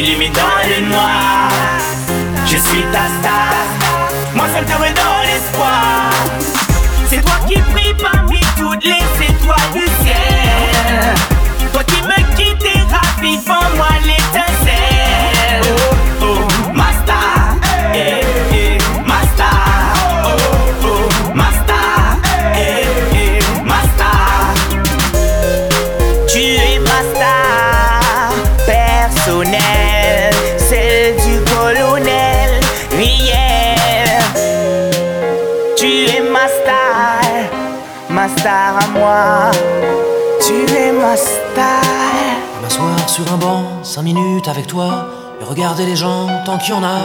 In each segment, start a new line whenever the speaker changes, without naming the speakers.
Je
t'illumine dans le noir. Je suis ta star. Moi seul te redonne l'espoir. C'est toi qui prie parmi toutes les étoiles du ciel. Toi qui me quittes rapidement moi l'étincelle.
Avec toi, et regarder les gens tant qu'il y en a.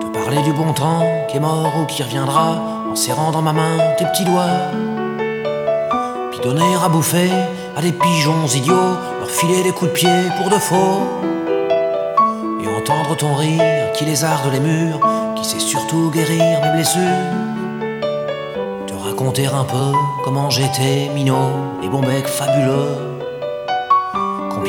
Te parler du bon temps qui est mort ou qui reviendra, en serrant dans ma main tes petits doigts. Puis donner à bouffer à des pigeons idiots, leur filer des coups de pied pour de faux. Et entendre ton rire qui lézarde les murs, qui sait surtout guérir mes blessures. Te raconter un peu comment j'étais minot, les bons becs fabuleux.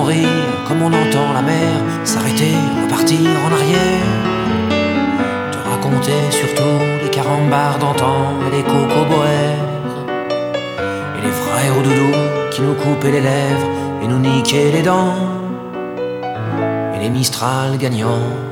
Rire comme on entend la mer s'arrêter, repartir en arrière. Te raconter surtout les carambars d'antan et les cocoboères. Et les frères doudou qui nous coupaient les lèvres et nous niquaient les dents. Et les Mistral gagnants.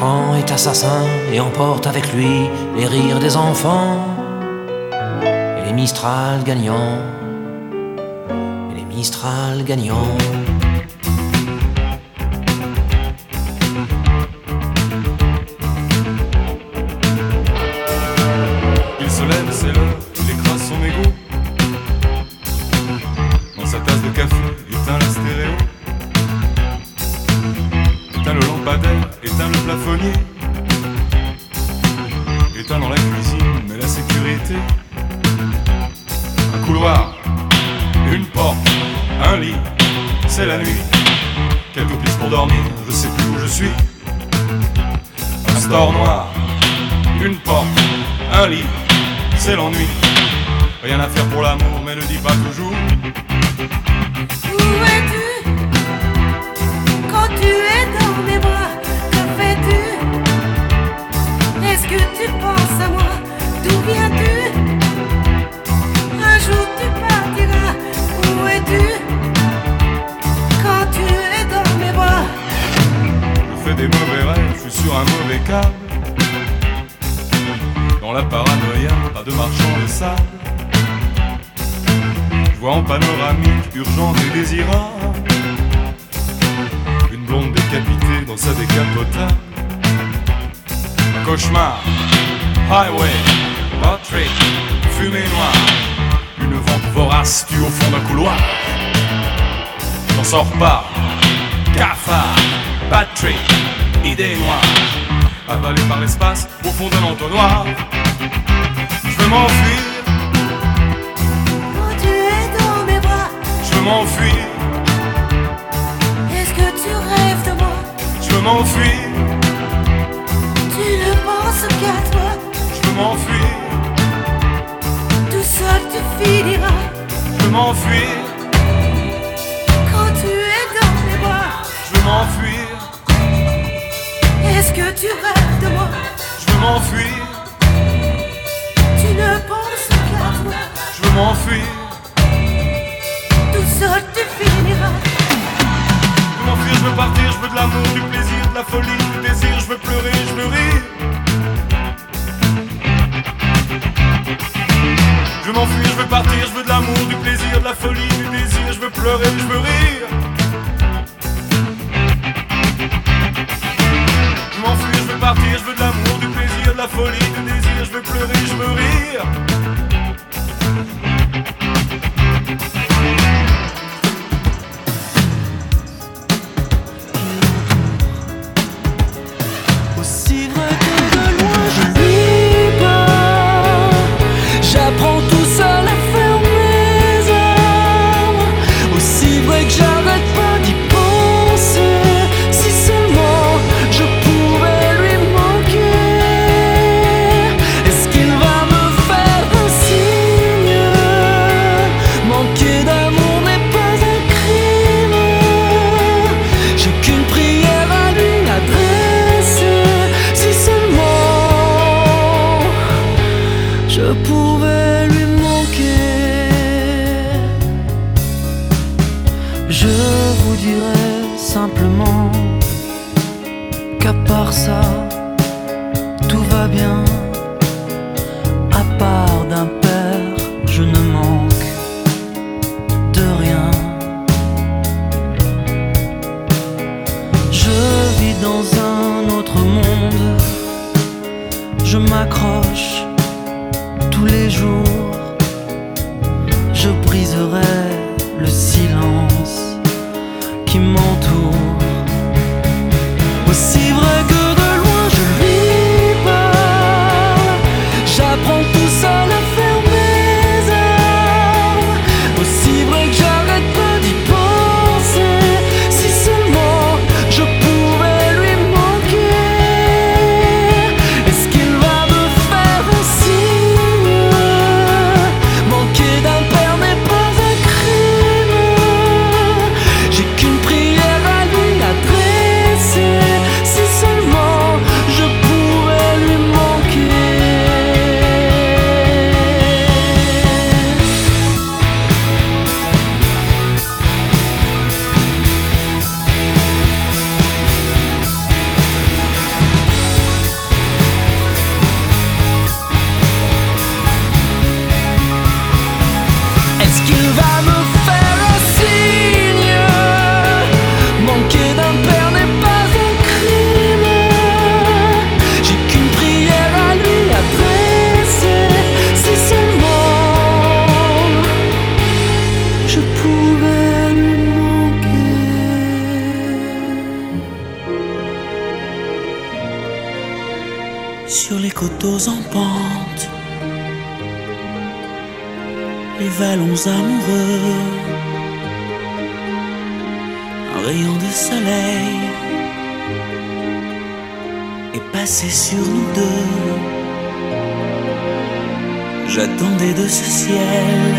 Est assassin et emporte avec lui les rires des enfants et les Mistral gagnants. Et les Mistral gagnants.
sur
les coteaux en pente, les vallons amoureux, un rayon de soleil est passé sur nous deux. J'attendais de ce ciel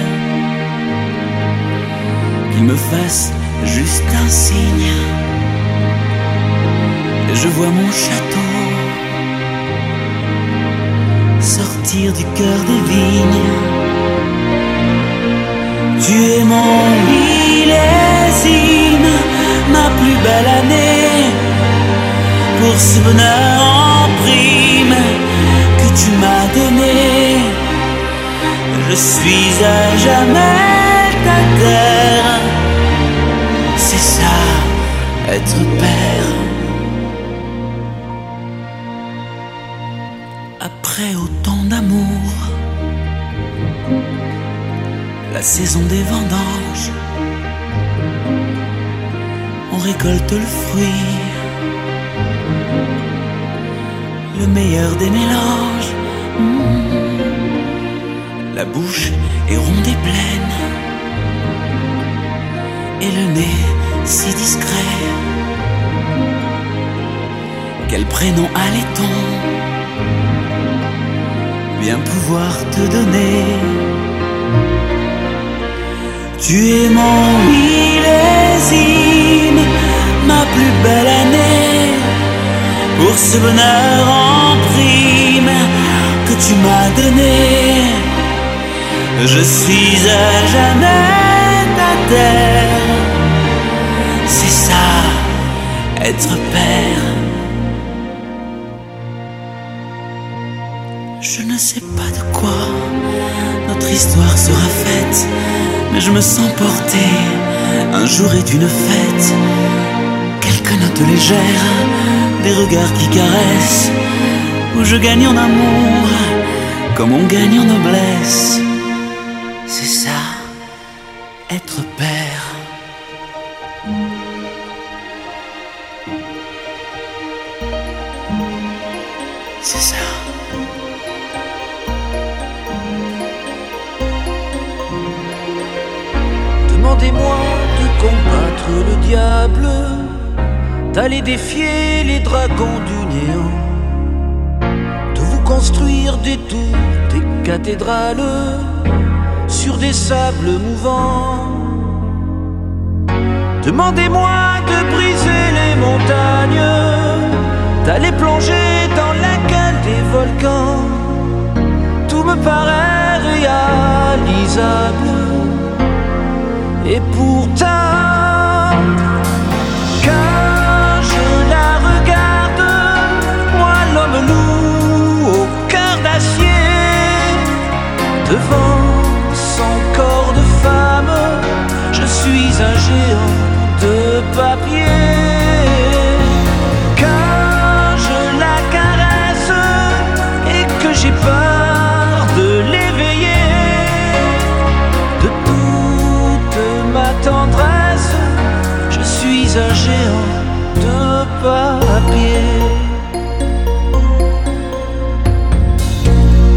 qu'il me fasse juste un signe. Et je vois mon château du cœur des vignes. Tu es mon millésime, ma plus belle année. Pour ce bonheur en prime que tu m'as donné, je suis à jamais ta terre. C'est ça, être père. saison des vendanges. On récolte le fruit, le meilleur des mélanges. Hmm. La bouche est ronde et pleine, et le nez si discret. Quel prénom allait-on bien pouvoir te donner? Tu es mon millésime, ma plus belle année, pour ce bonheur en prime que tu m'as donné. Je suis à jamais ta terre, c'est ça, être père. Je ne sais pas de quoi notre histoire sera faite, mais je me sens porté. Un jour est une fête, quelques notes légères, des regards qui caressent, où je gagne en amour, comme on gagne en noblesse.
Des tours, des cathédrales sur des sables mouvants. Demandez-moi de briser les montagnes, d'aller plonger dans la gueule des volcans. Tout me paraît réalisable. Et pourtant, devant son corps de femme, je suis un géant de papier. Quand je la caresse et que j'ai peur de l'éveiller, de toute ma tendresse, je suis un géant de papier.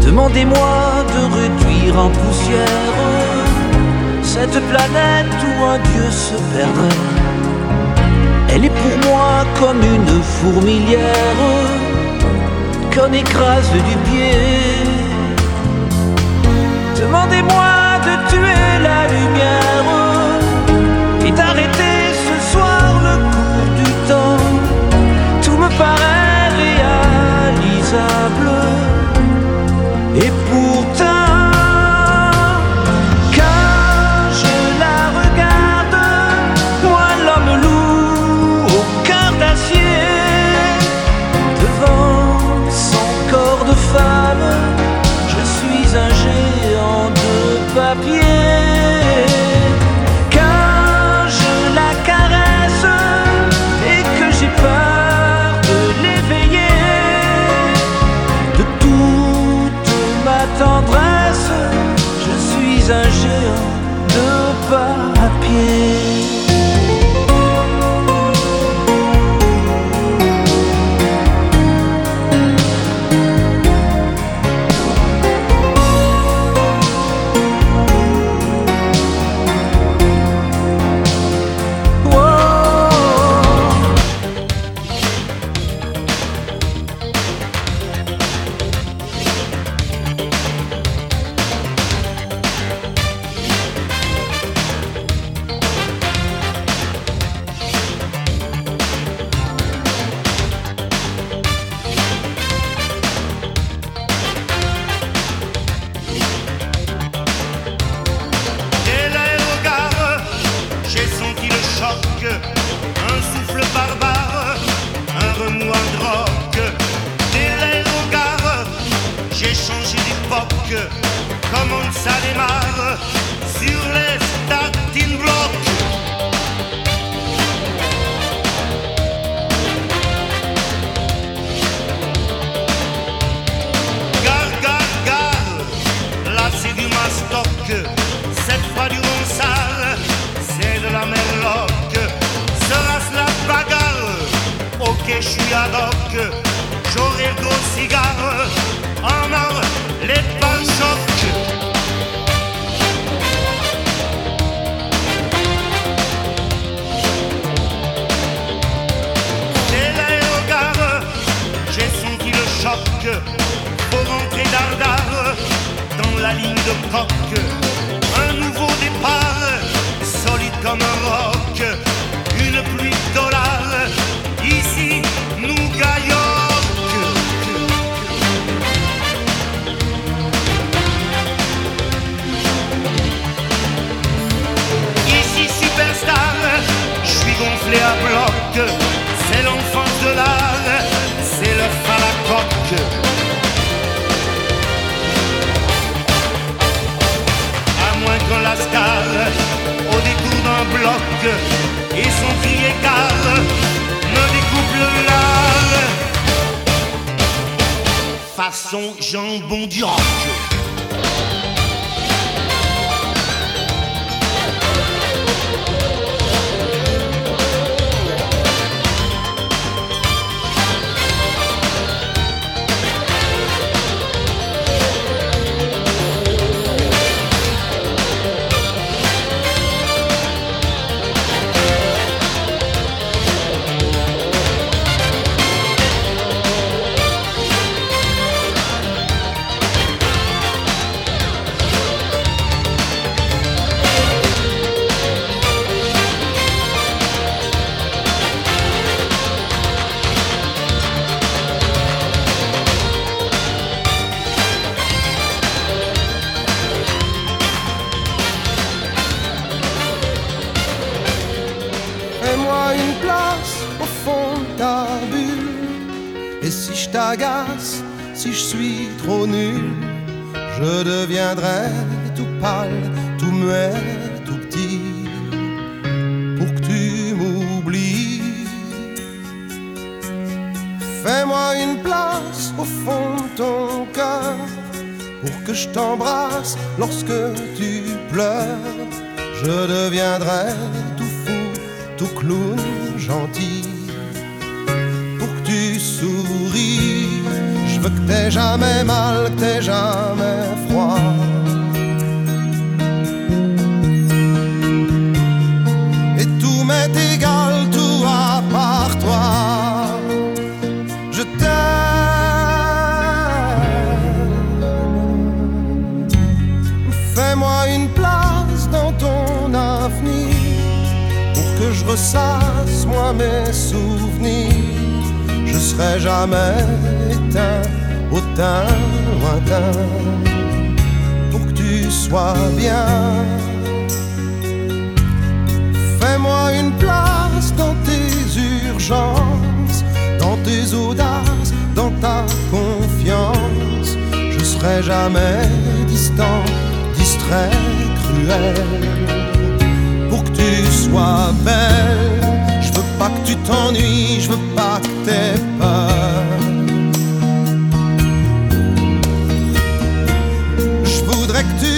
Demandez-moi en poussière cette planète où un dieu se perdrait. Elle est pour moi comme une fourmilière qu'on écrase du pied. Demandez-moi de tuer la lumière et d'arrêter ce soir le cours du temps. Tout me paraît réalisable. Et pourtant,
muet, tout petit. Pour que tu m'oublies. Fais-moi une place au fond de ton cœur. Pour que je t'embrasse lorsque tu pleures. Je deviendrai tout fou tout clown gentil pour que tu souris. Je veux que t'aies jamais mal, que t'aies jamais froid. Mes souvenirs. Je serai jamais éteint au teint lointain pour que tu sois bien. Fais-moi une place dans tes urgences, dans tes audaces, dans ta confiance. Je serai jamais distant, distrait, cruel pour que tu sois belle. T'ennuies, je veux pas que t'aies peur. Je voudrais que tu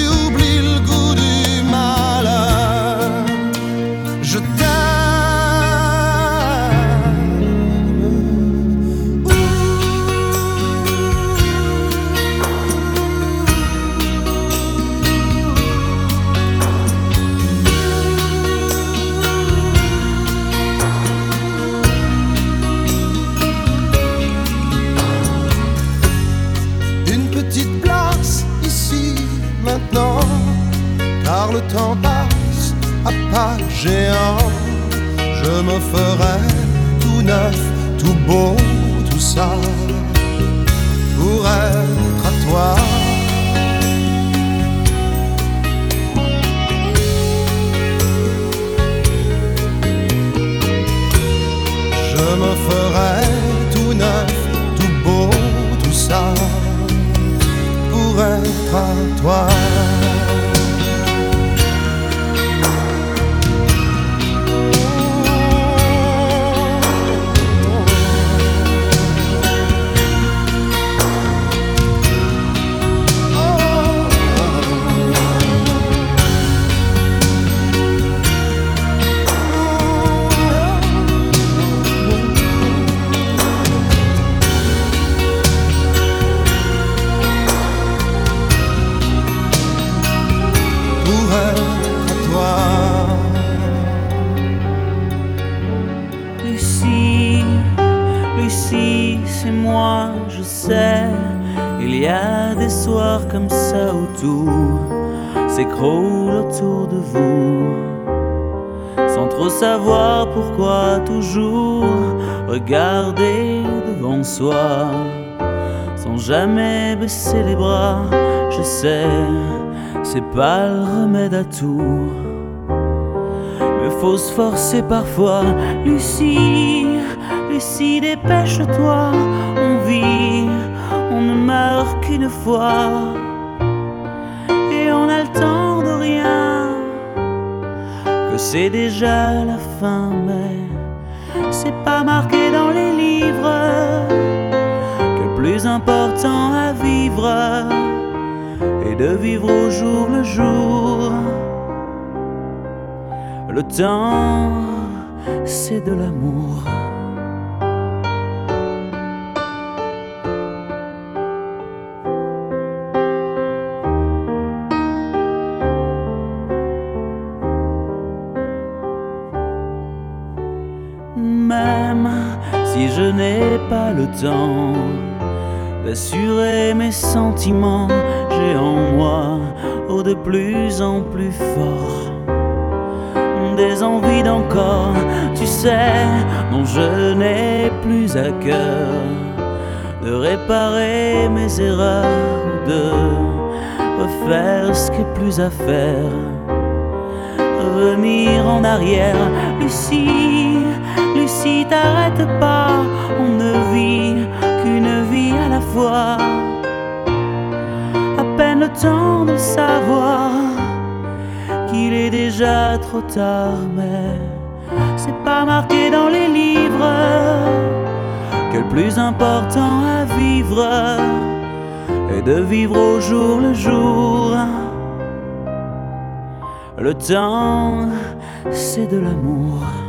Je me ferai tout neuf, tout beau, tout ça, pour être à toi. Je me ferai tout neuf, tout beau, tout ça pour être à toi.
S'écroule autour de vous. Sans trop savoir pourquoi toujours regarder devant soi. Sans jamais baisser les bras, je sais, c'est pas le remède à tout. Mais faut se forcer parfois, Lucie, Lucie, dépêche-toi, on vit on ne meurt qu'une fois Que c'est déjà la fin, mais c'est pas marqué dans les livres que plus important à vivre est de vivre au jour le jour. Le temps, c'est de l'amour. D'assurer mes sentiments. J'ai en moi, oh de plus en plus fort, des envies d'encore, tu sais, dont je n'ai plus à cœur. De réparer mes erreurs, de refaire ce qui est plus à faire, revenir en arrière, Lucie si t'arrêtes pas, on ne vit qu'une vie à la fois. À peine le temps de savoir qu'il est déjà trop tard, mais c'est pas marqué dans les livres que le plus important à vivre est de vivre au jour le jour. Le temps, c'est de l'amour.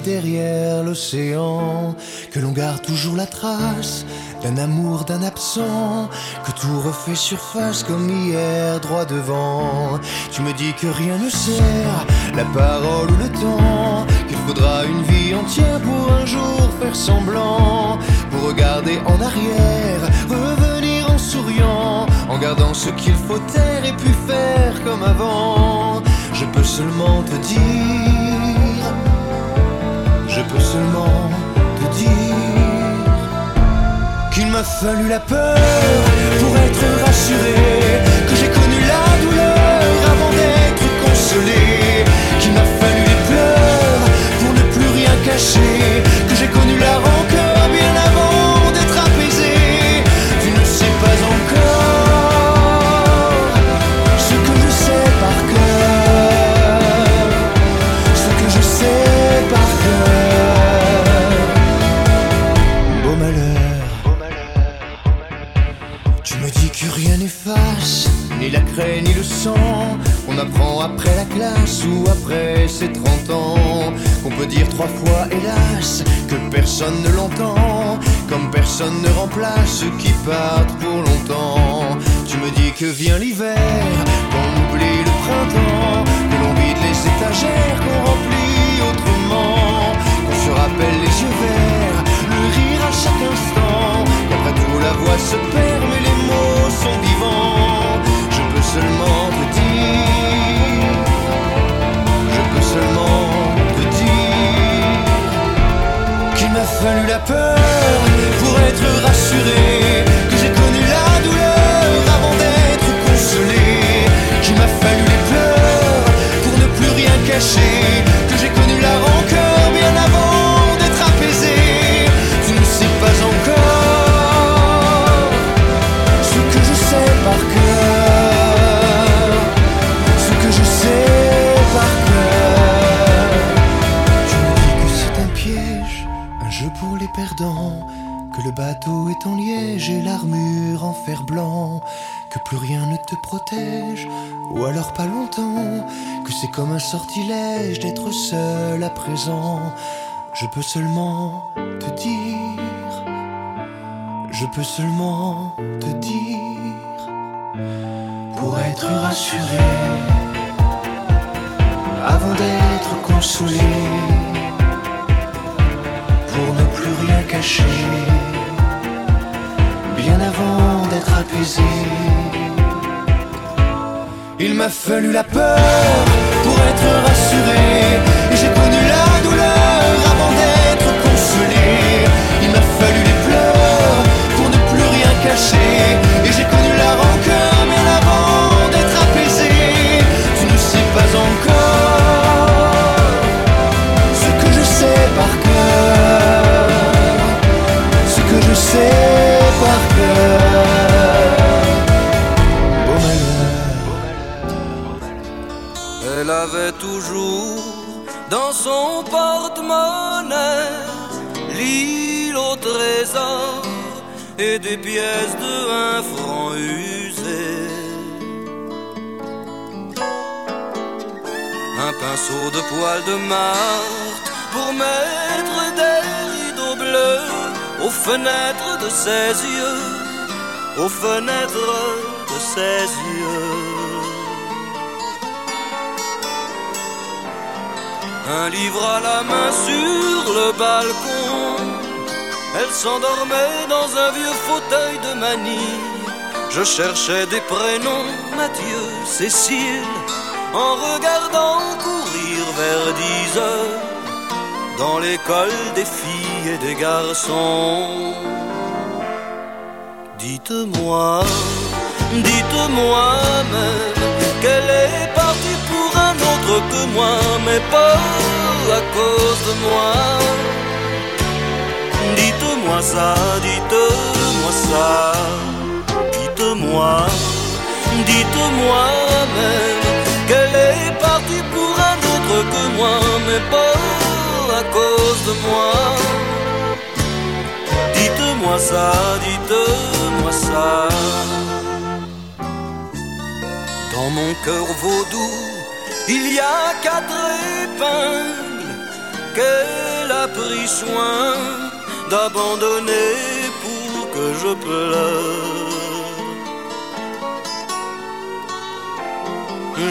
Derrière l'océan, que l'on garde toujours la trace d'un amour, d'un absent, que tout refait surface comme hier droit devant. Tu me dis que rien ne sert, la parole ou le temps, qu'il faudra une vie entière pour un jour faire semblant, pour regarder en arrière, revenir en souriant, en gardant ce qu'il faut taire et puis faire comme avant. Je peux seulement te dire, peux seulement te dire qu'il m'a fallu la peur pour être rassuré, que j'ai connu la douleur avant d'être consolé, qu'il m'a fallu les pleurs pour ne plus rien cacher, que j'ai personne ne l'entend. Comme personne ne remplace ceux qui partent pour longtemps. Tu me dis que vient l'hiver, qu'on oublie le printemps. Que l'on vide les étagères, qu'on remplit autrement. Qu'on se rappelle les yeux verts, le rire à chaque instant. Qu'après tout la voix se perd, mais les mots sont vivants. Fallu la peur pour être rassuré, que j'ai connu la douleur avant d'être consolé, qu'il m'a fallu les pleurs pour ne plus rien cacher, que blanc, que plus rien ne te protège, ou alors pas longtemps, que c'est comme un sortilège d'être seul à présent. Je peux seulement te dire, je peux seulement te dire, pour être rassuré, avant d'être consolé pour ne plus rien cacher, m'a fallu la peur pour être rassuré, et j'ai connu
dans son porte-monnaie l'île au trésor et des pièces de un franc usé. Un pinceau de poil de Marthe pour mettre des rideaux bleus aux fenêtres de ses yeux, aux fenêtres de ses yeux. Un livre à la main sur le balcon. Elle s'endormait dans un vieux fauteuil de manille. Je cherchais des prénoms, Mathieu, Cécile, en regardant courir vers dix heures dans l'école des filles et des garçons. Dites-moi, dites-moi même qu'elle est que moi, mais pas à cause de moi. Dites-moi ça, dites-moi ça, dites-moi, dites-moi même qu'elle est partie pour un autre que moi, mais pas à cause de moi. Dites-moi ça, dites-moi ça. Dans mon cœur vaudou, il y a quatre épingles qu'elle a pris soin d'abandonner pour que je pleure.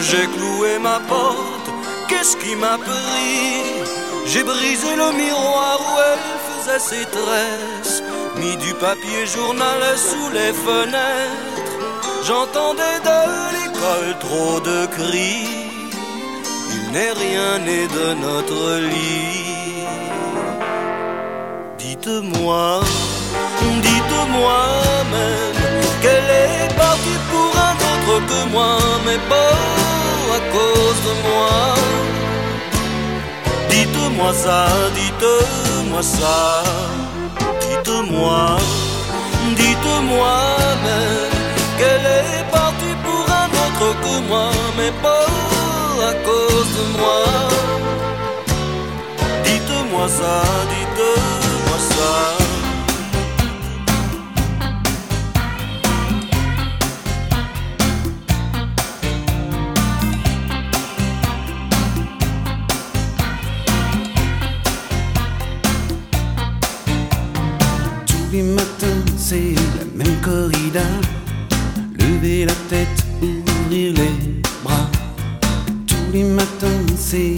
J'ai cloué ma porte, qu'est-ce qui m'a pris? J'ai brisé le miroir où elle faisait ses tresses, mis du papier journal sous les fenêtres. J'entendais de l'école trop de cris. N'est rien né de notre lit. Dites-moi, dites-moi même qu'elle est partie pour un autre que moi, mais pas à cause de moi. Dites-moi ça, dites-moi ça, dites-moi, dites-moi même qu'elle est partie pour un autre que moi, mais pas à cause de moi. Dites-moi ça, dites-moi ça.
Tous les matins, c'est la même corrida. Lever la tête, ouvrir les. lui m'a dansé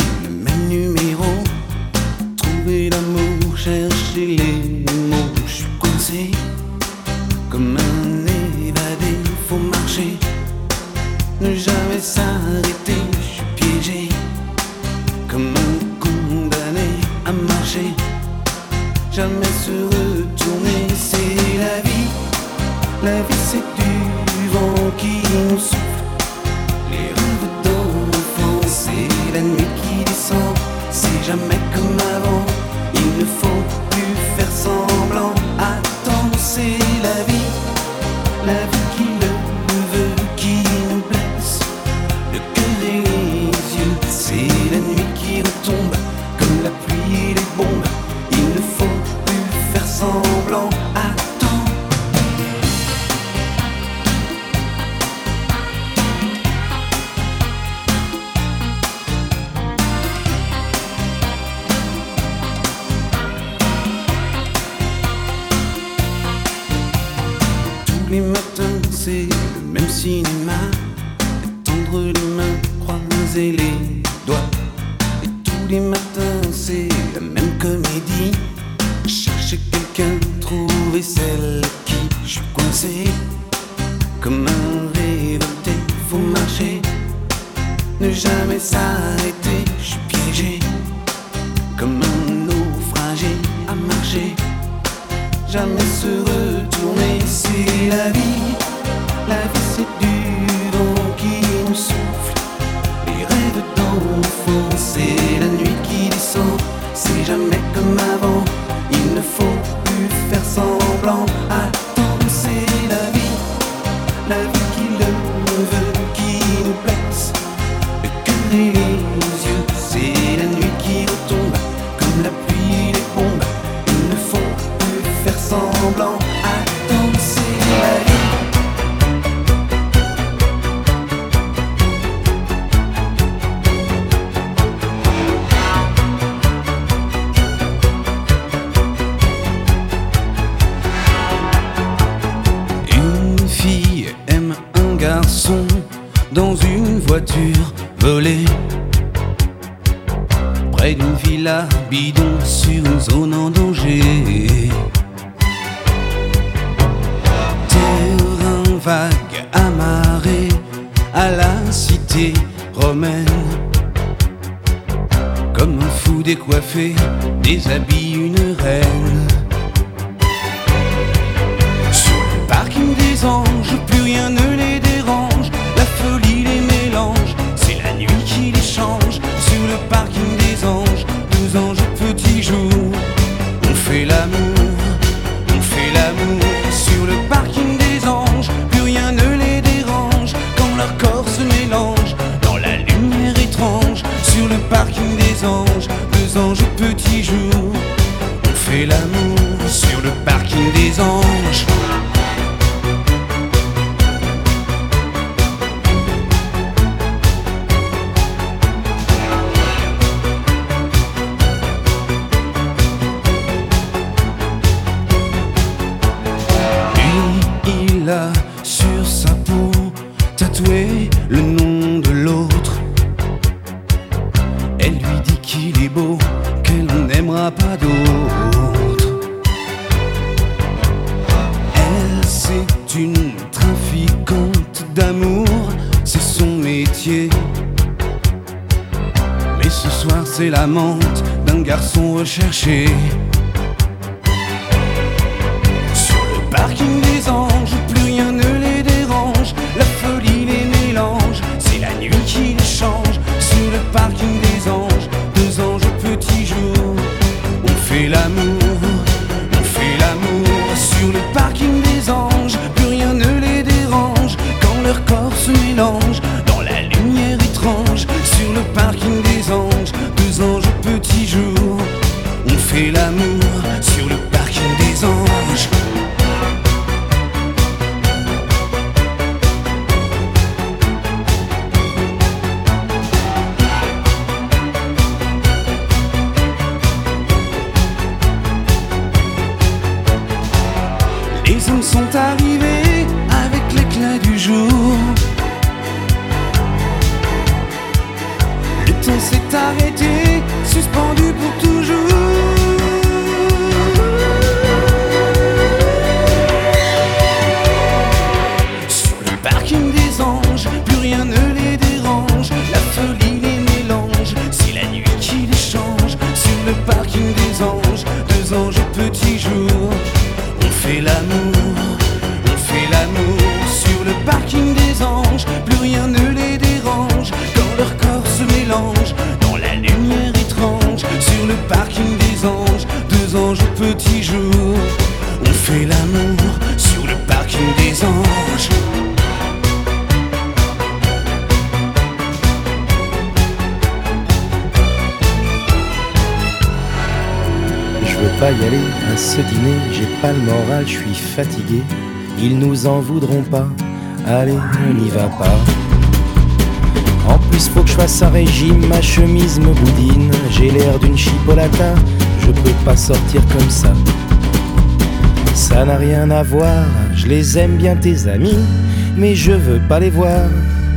Comme un fou décoiffé, déshabille une reine. Sur le parking des anges, plus rien ne les dérange. La folie les mélange, c'est la nuit qui les change. Sur le parking anges.
Ce dîner, j'ai pas le moral, je suis fatigué. Ils nous en voudront pas, allez, on n'y va pas. En plus, faut que je fasse un régime, ma chemise me boudine. J'ai l'air d'une chipolata, je peux pas sortir comme ça. Ça n'a rien à voir, je les aime bien tes amis, mais je veux pas les voir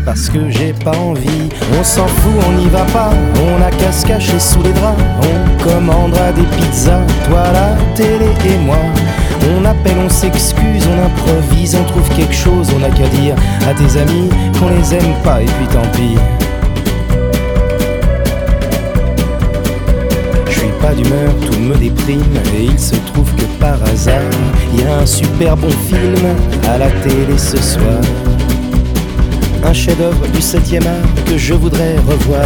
parce que j'ai pas envie. On s'en fout, on n'y va pas, on a qu'à se cacher sous les draps. Commandera des pizzas, toi la télé et moi. On appelle, on s'excuse, on improvise, on trouve quelque chose, on a qu'à dire à tes amis qu'on les aime pas et puis tant pis. Je suis pas d'humeur, tout me déprime et il se trouve que par hasard, il y a un super bon film à la télé ce soir. Un chef-d'œuvre du 7e art que je voudrais revoir.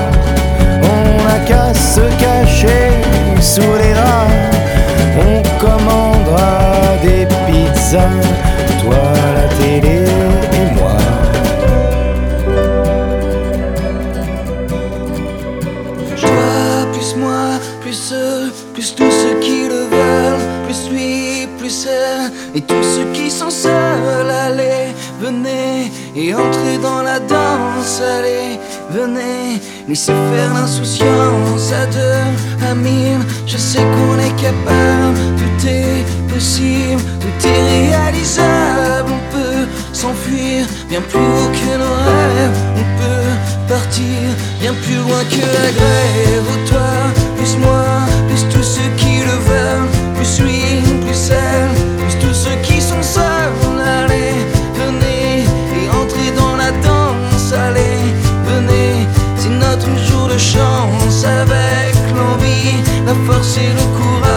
Qu'à se cacher sous les draps. On commandera des pizzas,
laissez faire l'insouciance à deux, à je sais qu'on est capable, tout est possible, tout est réalisable, on peut s'enfuir bien plus haut que nos rêves, on peut partir bien plus loin que la grève, oh, toi, plus moi, plus tous ceux qui le veulent, plus lui, plus elle, plus tous ceux qui sont seuls, de chance, avec l'envie, la force et le courage,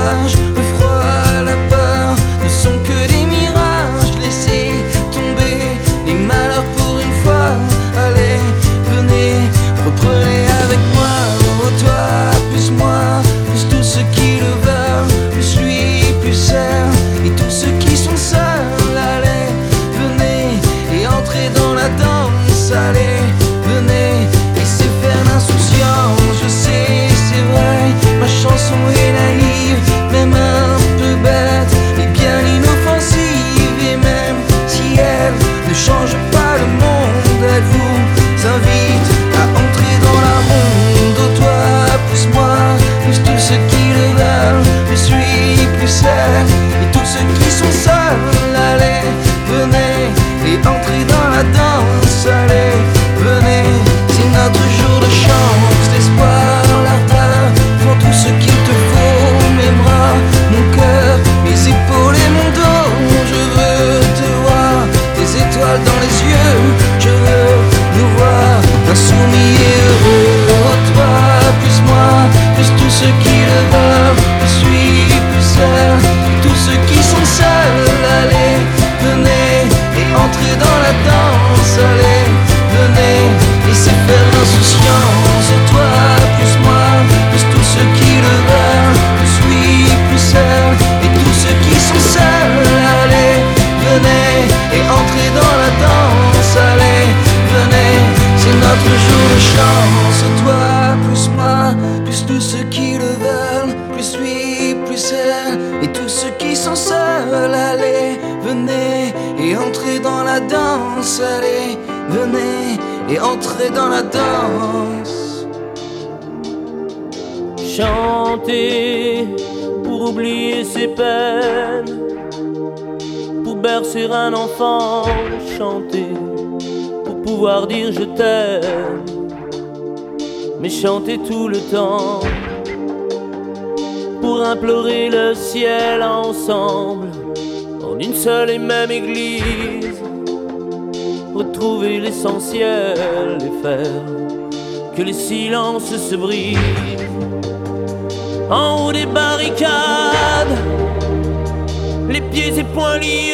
un
enfant, chanter pour pouvoir dire je t'aime, mais chanter tout le temps pour implorer le ciel ensemble en une seule et même église, retrouver l'essentiel et faire que les silences se brisent. En haut des barricades, les pieds et poings liés,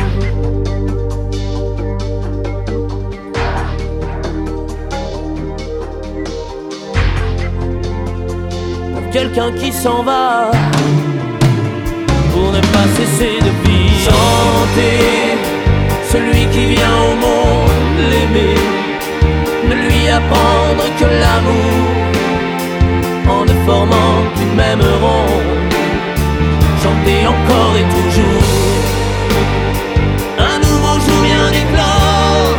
Quelqu'un qui s'en va pour ne pas cesser de vivre. Chanter celui qui vient au monde l'aimer, ne lui apprendre que l'amour en ne formant qu'une même ronde. Chanter encore et toujours. Un nouveau jour vient d'éclore,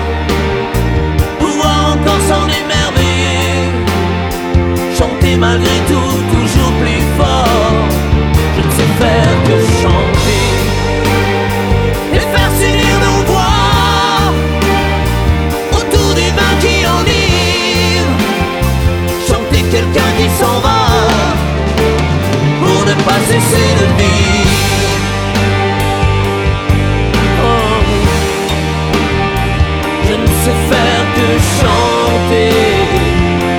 pouvoir encore s'en émerveiller. Chanter malgré tout, Cesser de vivre Je ne sais faire que chanter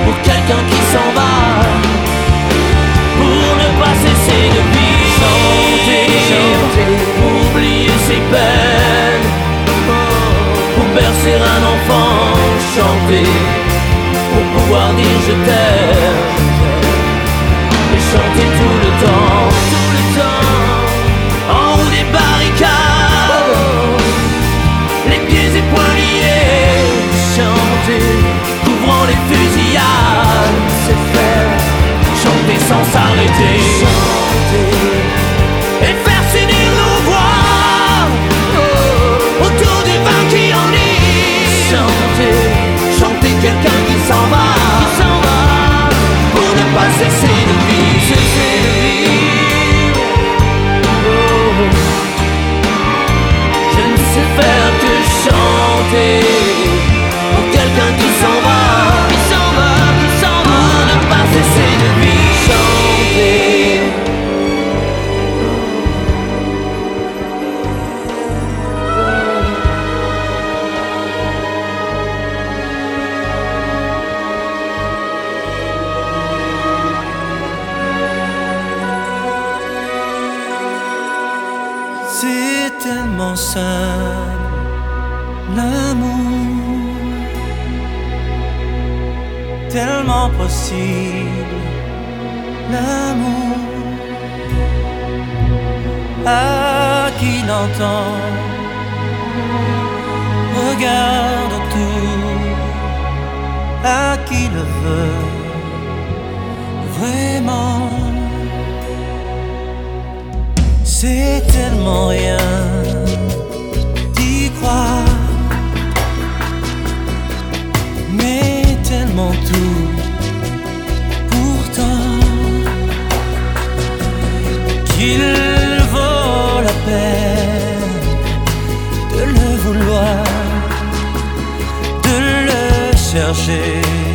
Pour quelqu'un qui s'en va. Pour ne pas cesser de vivre. Chanter Pour oublier ses peines. Oh. Pour bercer un enfant. Chanter. Pour pouvoir dire je t'aime. s'arrêter et faire finir nos voix autour du vin qui en est Chanter, chanter quelqu'un qui s'en va, va, pour ne pas cesser de vivre. Je ne sais faire que chanter.
l'amour. À qui l'entend, regarde tout, à qui le veut? Vraiment. C'est tellement rien d'y croire. mais tellement tout qu'il vaut la peine de le vouloir, de le chercher.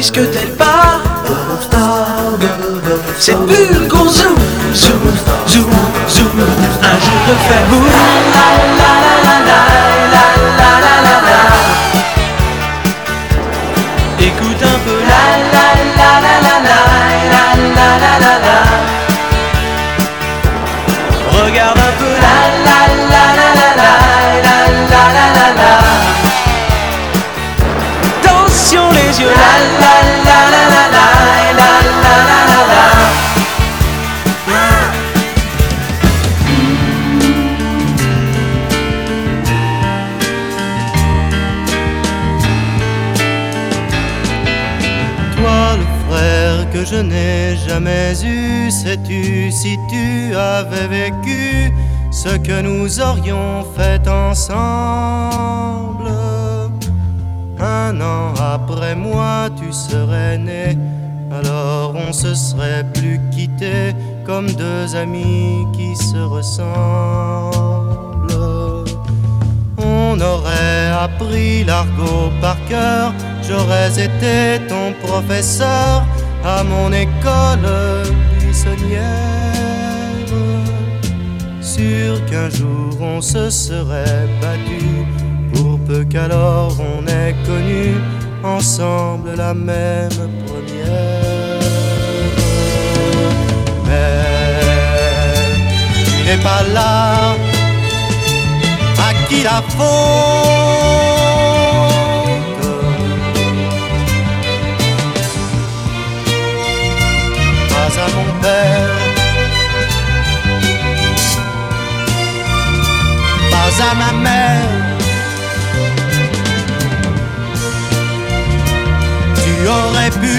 Ne
risque-t-elle pas cette bulle qu'on zoom, zoom, zoom, zoom, un jour de faire boum la
je n'ai jamais eu, sais-tu si tu avais vécu ce que nous aurions fait ensemble? Un an après moi, tu serais né, alors on se serait plus quitté comme deux amis qui se ressemblent. On aurait appris l'argot par cœur, j'aurais été ton professeur à mon école buissonnière. Sûr qu'un jour on se serait battu, pour peu qu'alors on ait connu ensemble la même première. Mais tu pas là à qui la faute Pas à ma mère. Tu aurais pu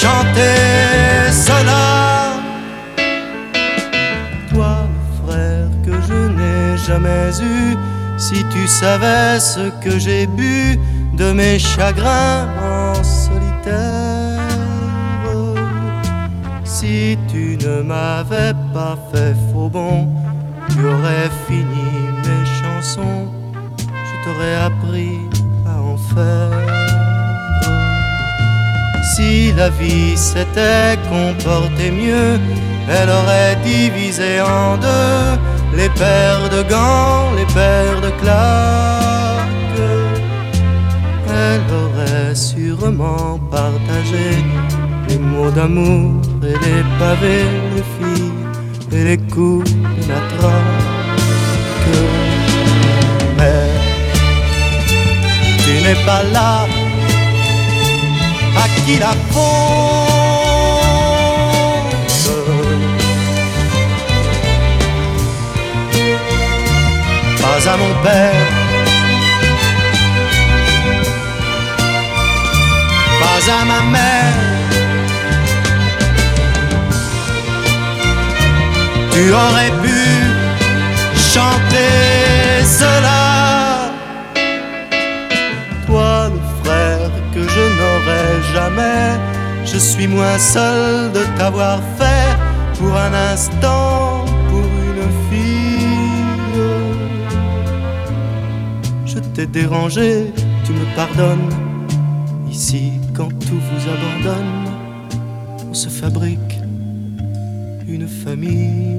chanter cela. Toi, frère, que je n'ai jamais eu, si tu savais ce que j'ai bu de mes chagrins en solitaire. Si tu ne m'avais pas fait faux bon, tu aurais fini mes chansons, je t'aurais appris à en faire. Si la vie s'était comportée mieux, elle aurait divisé en deux les paires de gants, les paires de claques. Elle aurait sûrement partagé les mots d'amour et les pavés, les filles et les coups de la traque. que. Mais tu n'es pas là. À qui la faute Pas à mon père. Pas à ma mère. Tu aurais pu chanter cela. Toi, le frère que je n'aurai jamais, je suis moins seul de t'avoir fait pour un instant, pour une fille. Je t'ai dérangé, tu me pardonnes. Ici, quand tout vous abandonne, on se fabrique une famille.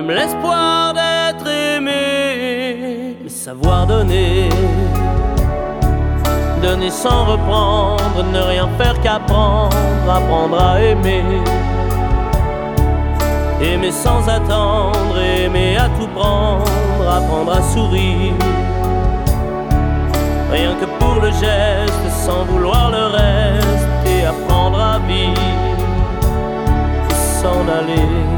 Même l'espoir d'être aimé, mais savoir donner donner sans reprendre, ne rien faire qu'apprendre, apprendre à aimer. Aimer sans attendre, aimer à tout prendre, apprendre à sourire. Rien que pour le geste, sans vouloir le reste, et apprendre à vivre, s'en aller.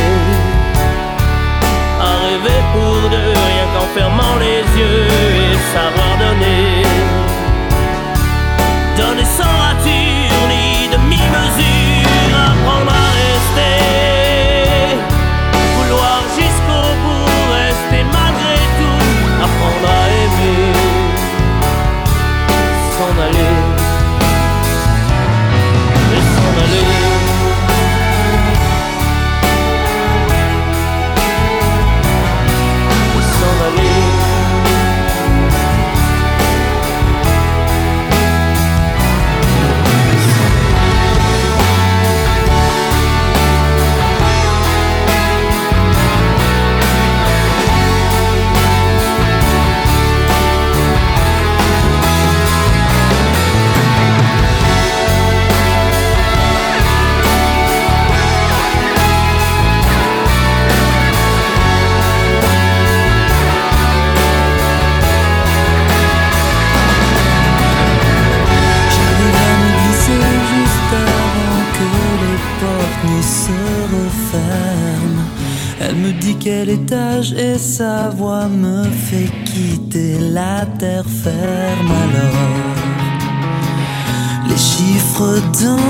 rêver pour deux, rien qu'en fermant les yeux et savoir donner. Donner sans rature ni demi-mesure, apprendre à rester.
Ferme alors. Les chiffres dansent,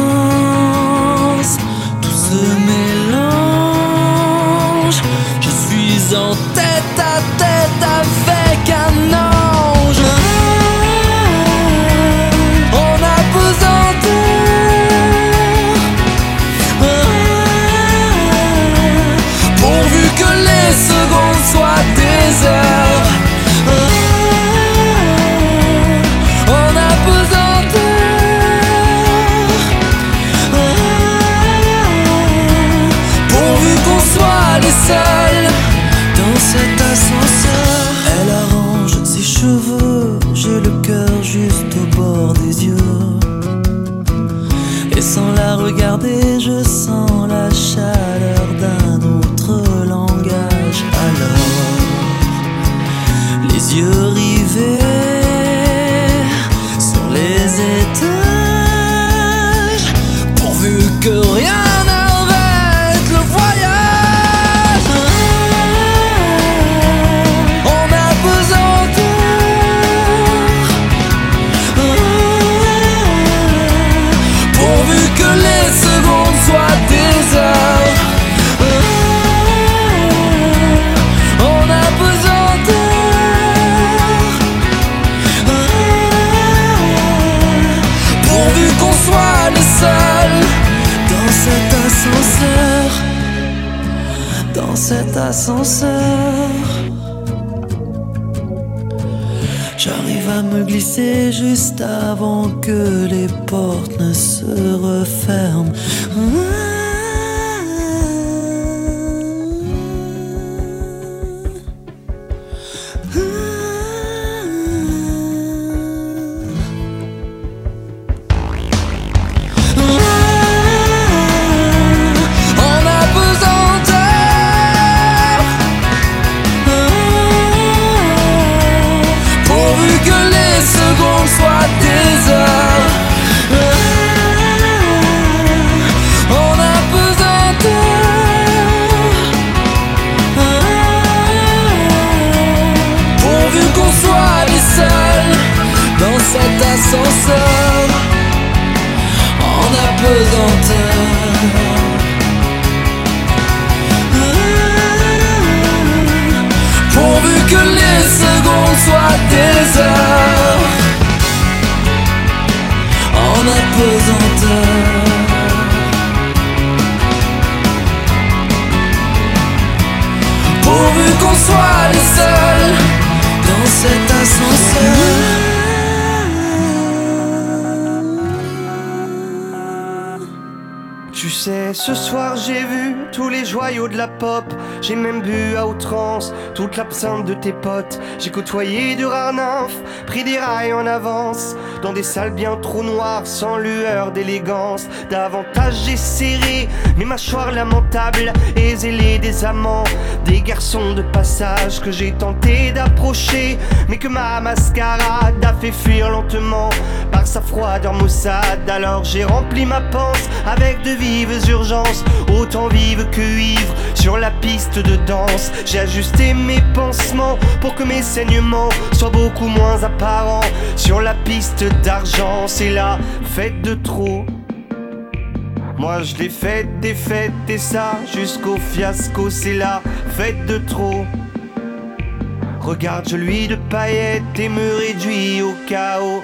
ce soir j'ai vu tous les joyaux de la pop. J'ai même bu à outrance toute l'absinthe de tes potes. J'ai côtoyé de rares nymphes, pris des rails en avance. Dans des salles bien trop noires, sans lueur d'élégance. Davantage j'ai serré mes mâchoires lamentables et zélé des amants. Des garçons de passage que j'ai tenté d'approcher, mais que ma mascarade a fait fuir lentement par sa froideur maussade. Alors j'ai rempli ma panse avec de vives urgences, autant vives que ivres sur la piste de danse. J'ai ajusté mes pansements pour que mes saignements soient beaucoup moins apparents sur la piste d'argent. C'est la fête de trop. Moi je l'ai faite, des fêtes et ça jusqu'au fiasco, c'est la fête de trop. Regarde, je lui de paillettes et me réduis au chaos.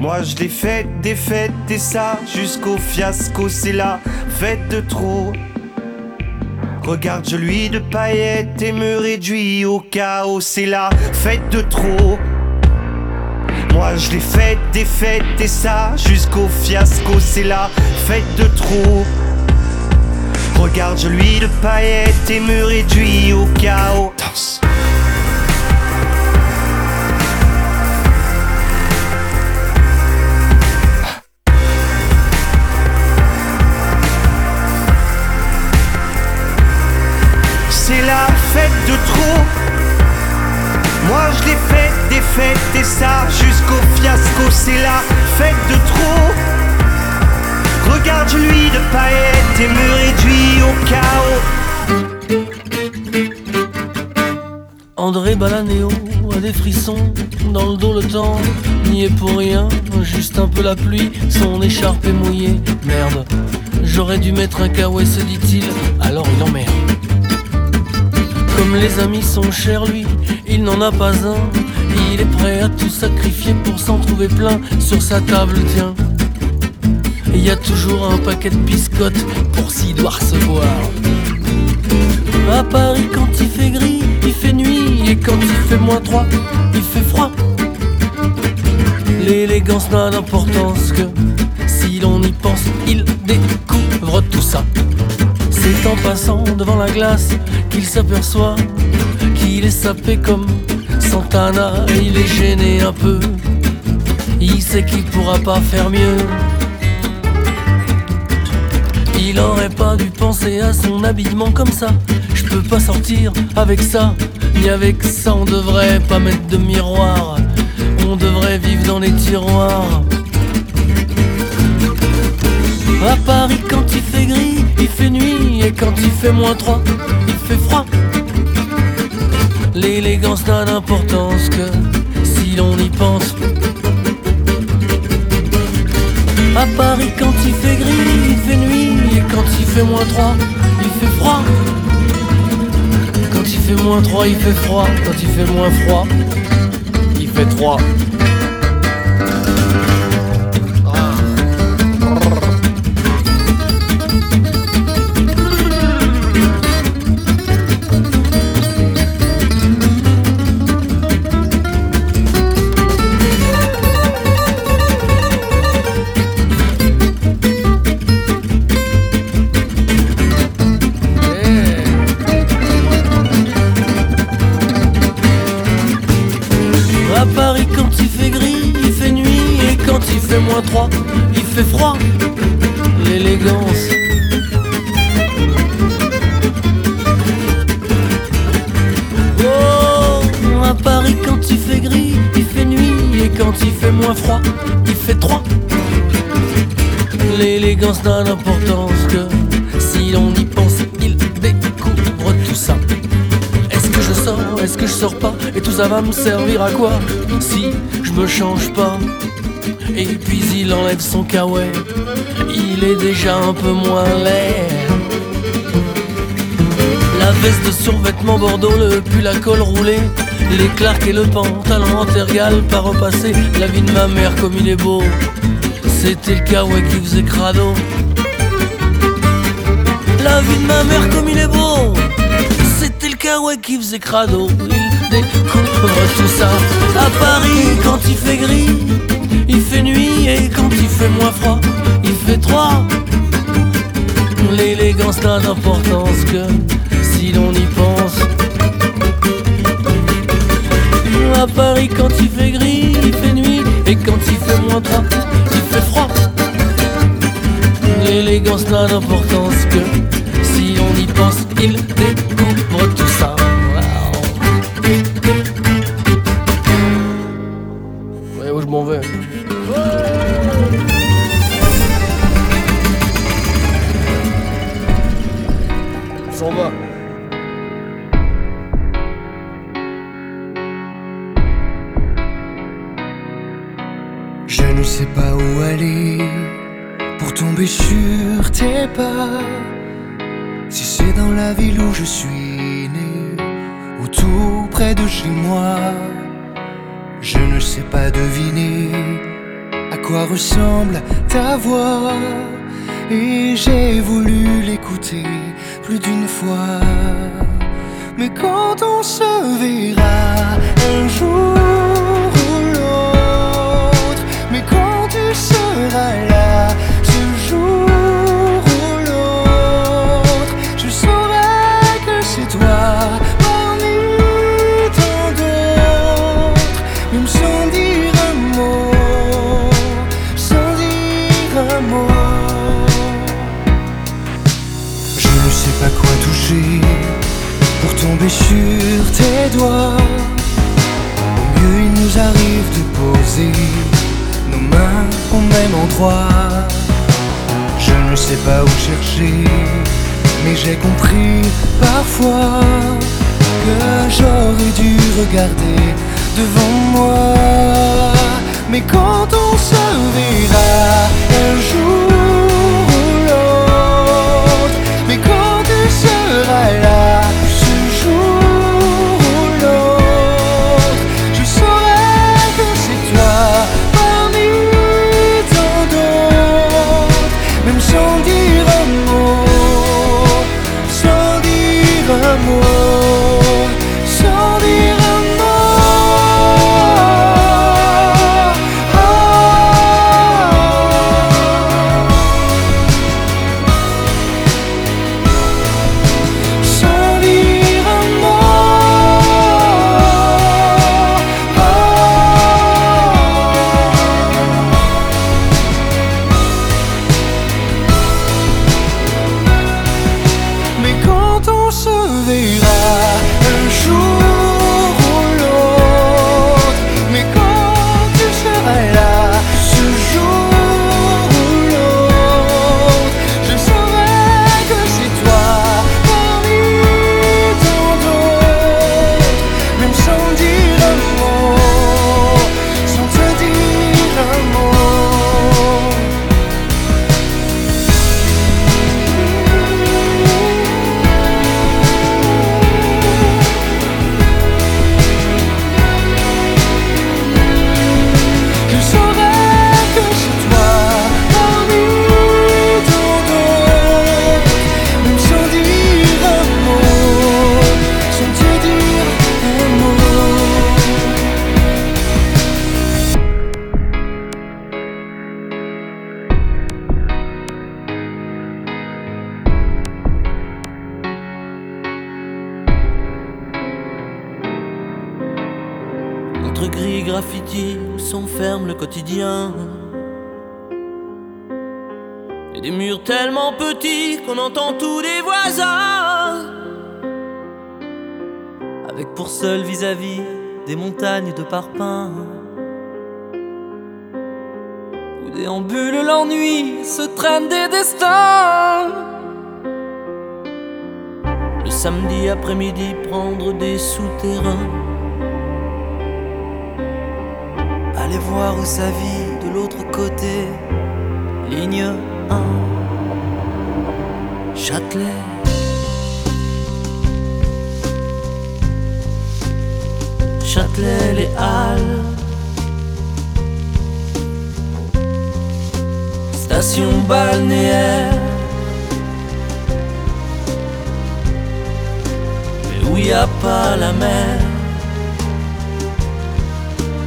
Moi je l'ai faite, des et ça jusqu'au fiasco, c'est la fête de trop. Regarde, je lui de paillettes et me réduis au chaos, c'est la fête de trop. Moi je l'ai faite, des et ça jusqu'au fiasco, c'est la fête de trop. Regarde, je lui de paillettes et me réduis au chaos. La fête de trop. Moi je l'ai faite, des fêtes et ça jusqu'au fiasco. C'est la fête de trop. Regarde, lui de paillettes et me réduis au chaos.
André Balanéo a des frissons dans le dos le temps n'y est pour rien, juste un peu la pluie, son écharpe est mouillée, merde. J'aurais dû mettre un kawaii se dit-il, alors il emmerde. Les amis sont chers lui, il n'en a pas un, il est prêt à tout sacrifier pour s'en trouver plein sur sa table, tiens. Il y a toujours un paquet de biscottes pour s'y doit recevoir. À Paris, quand il fait gris, il fait nuit, et quand il fait moins 3, il fait froid. L'élégance n'a d'importance que si l'on y pense, il découvre tout ça. C'est en passant devant la glace qu'il s'aperçoit qu'il est sapé comme Santana. Il est gêné un peu, il sait qu'il pourra pas faire mieux. Il aurait pas dû penser à son habillement comme ça. Je peux pas sortir avec ça, ni avec ça. On devrait pas mettre de miroir. On devrait vivre dans les tiroirs. À Paris, quand il fait gris, il fait nuit. Et quand il fait moins 3, il fait froid. L'élégance n'a d'importance que si l'on y pense. À Paris, quand il fait gris, il fait nuit. Et quand il fait moins 3, il fait froid. Quand il fait moins 3, il fait froid. Quand il fait moins froid, il fait 3. Sors pas Et tout ça va me servir à quoi Si je me change pas Et puis il enlève son kawaii Il est déjà un peu moins laid. La veste de survêtement bordeaux, le pull à col roulé Les clarks et le pantalon en tergal pas repassé La vie de ma mère comme il est beau. C'était le kawaii qui faisait crado. La vie de ma mère comme il est beau. C'était le kawaii qui faisait crado, découvre tout ça. À Paris, quand il fait gris, il fait nuit, et quand il fait moins froid, il fait trois. L'élégance n'a d'importance que si l'on y pense. À Paris, quand il fait gris, il fait nuit, et quand il fait moins 3, il fait froid. L'élégance n'a d'importance que si on y pense, il découvre
fois.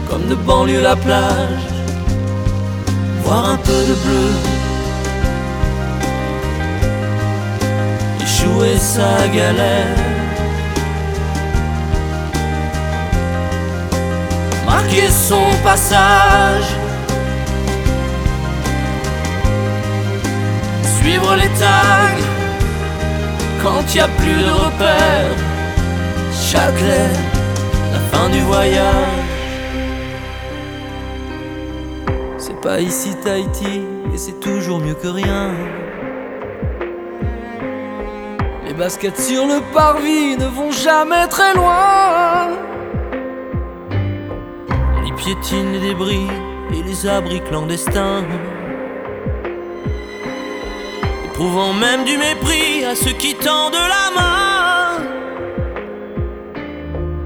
Comme de banlieue la plage, voir un peu de bleu, échouer sa galère, marquer son passage, suivre les tags. Quand y a plus de repères, Châtelet, la fin du voyage. Pas ici Tahiti et c'est toujours mieux que rien. Les baskets sur le parvis ne vont jamais très loin. On y piétine les débris et les abris clandestins. Éprouvant même du mépris à ceux qui tendent la main.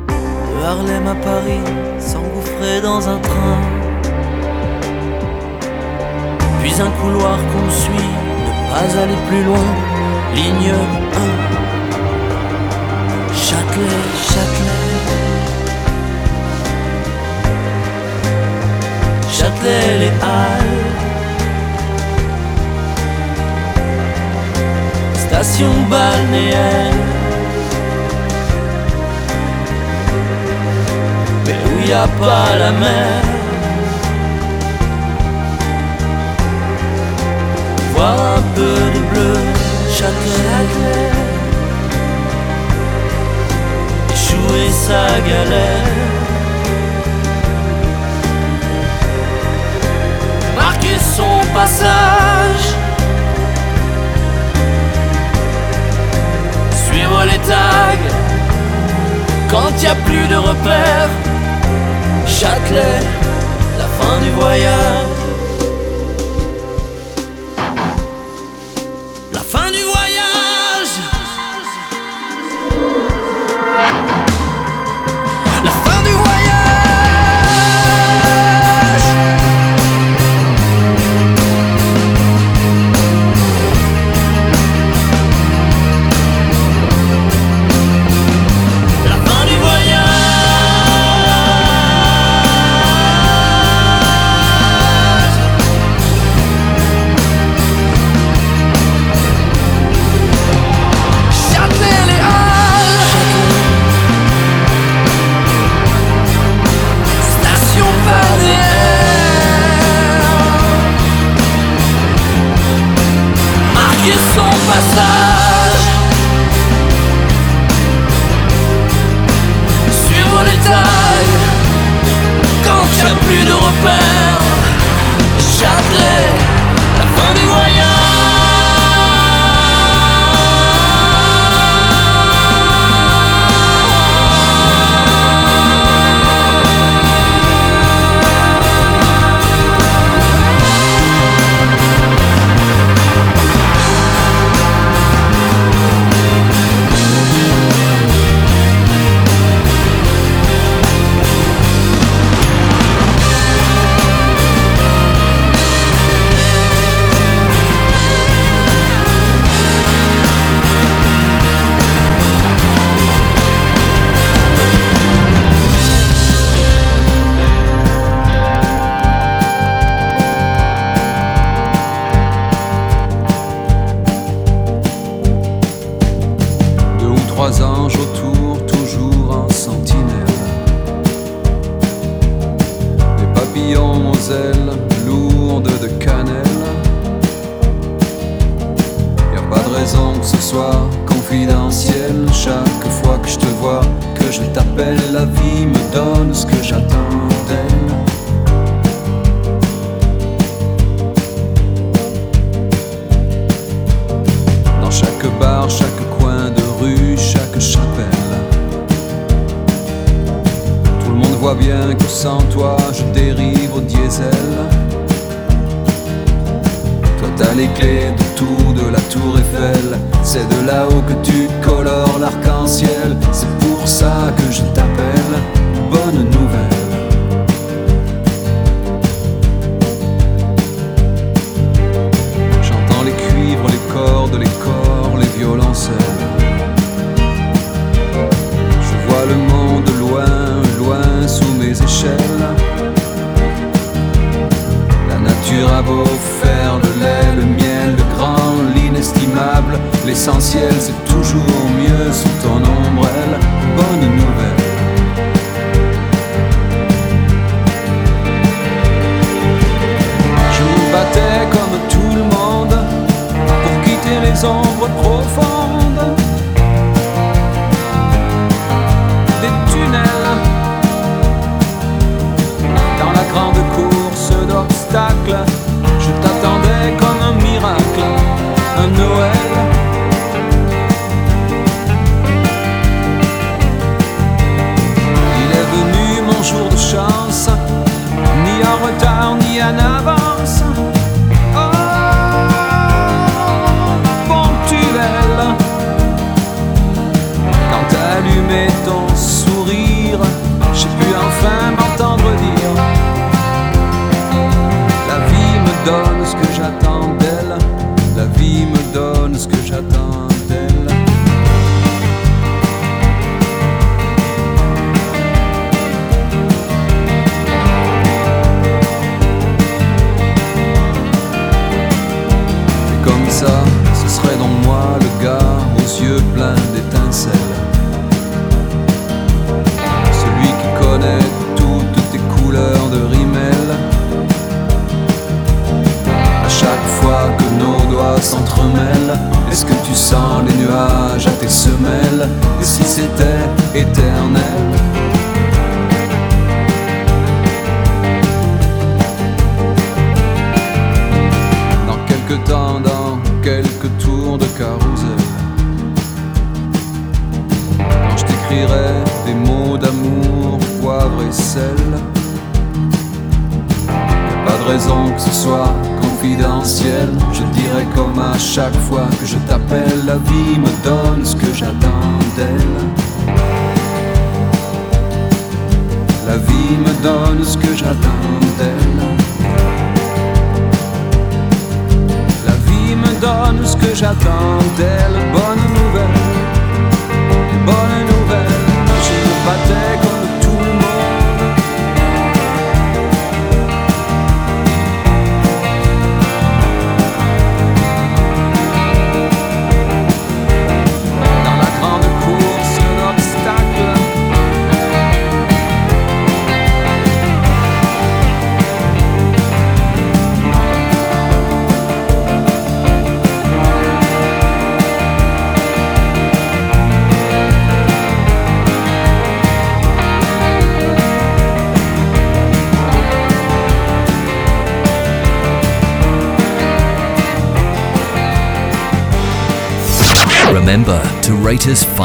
De Harlem à Paris, s'engouffrer dans un train puis un couloir qu'on suit, ne pas aller plus loin, ligne 1. Châtelet, Châtelet. Châtelet les Halles. Station balnéaire.
Mais où y a pas la mer? Un peu de bleu châtelaine Échouer sa galère. Marquer son passage. Suivre les tags. Quand y a plus de repères. Châtelet, la fin du voyage.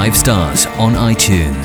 five stars on iTunes.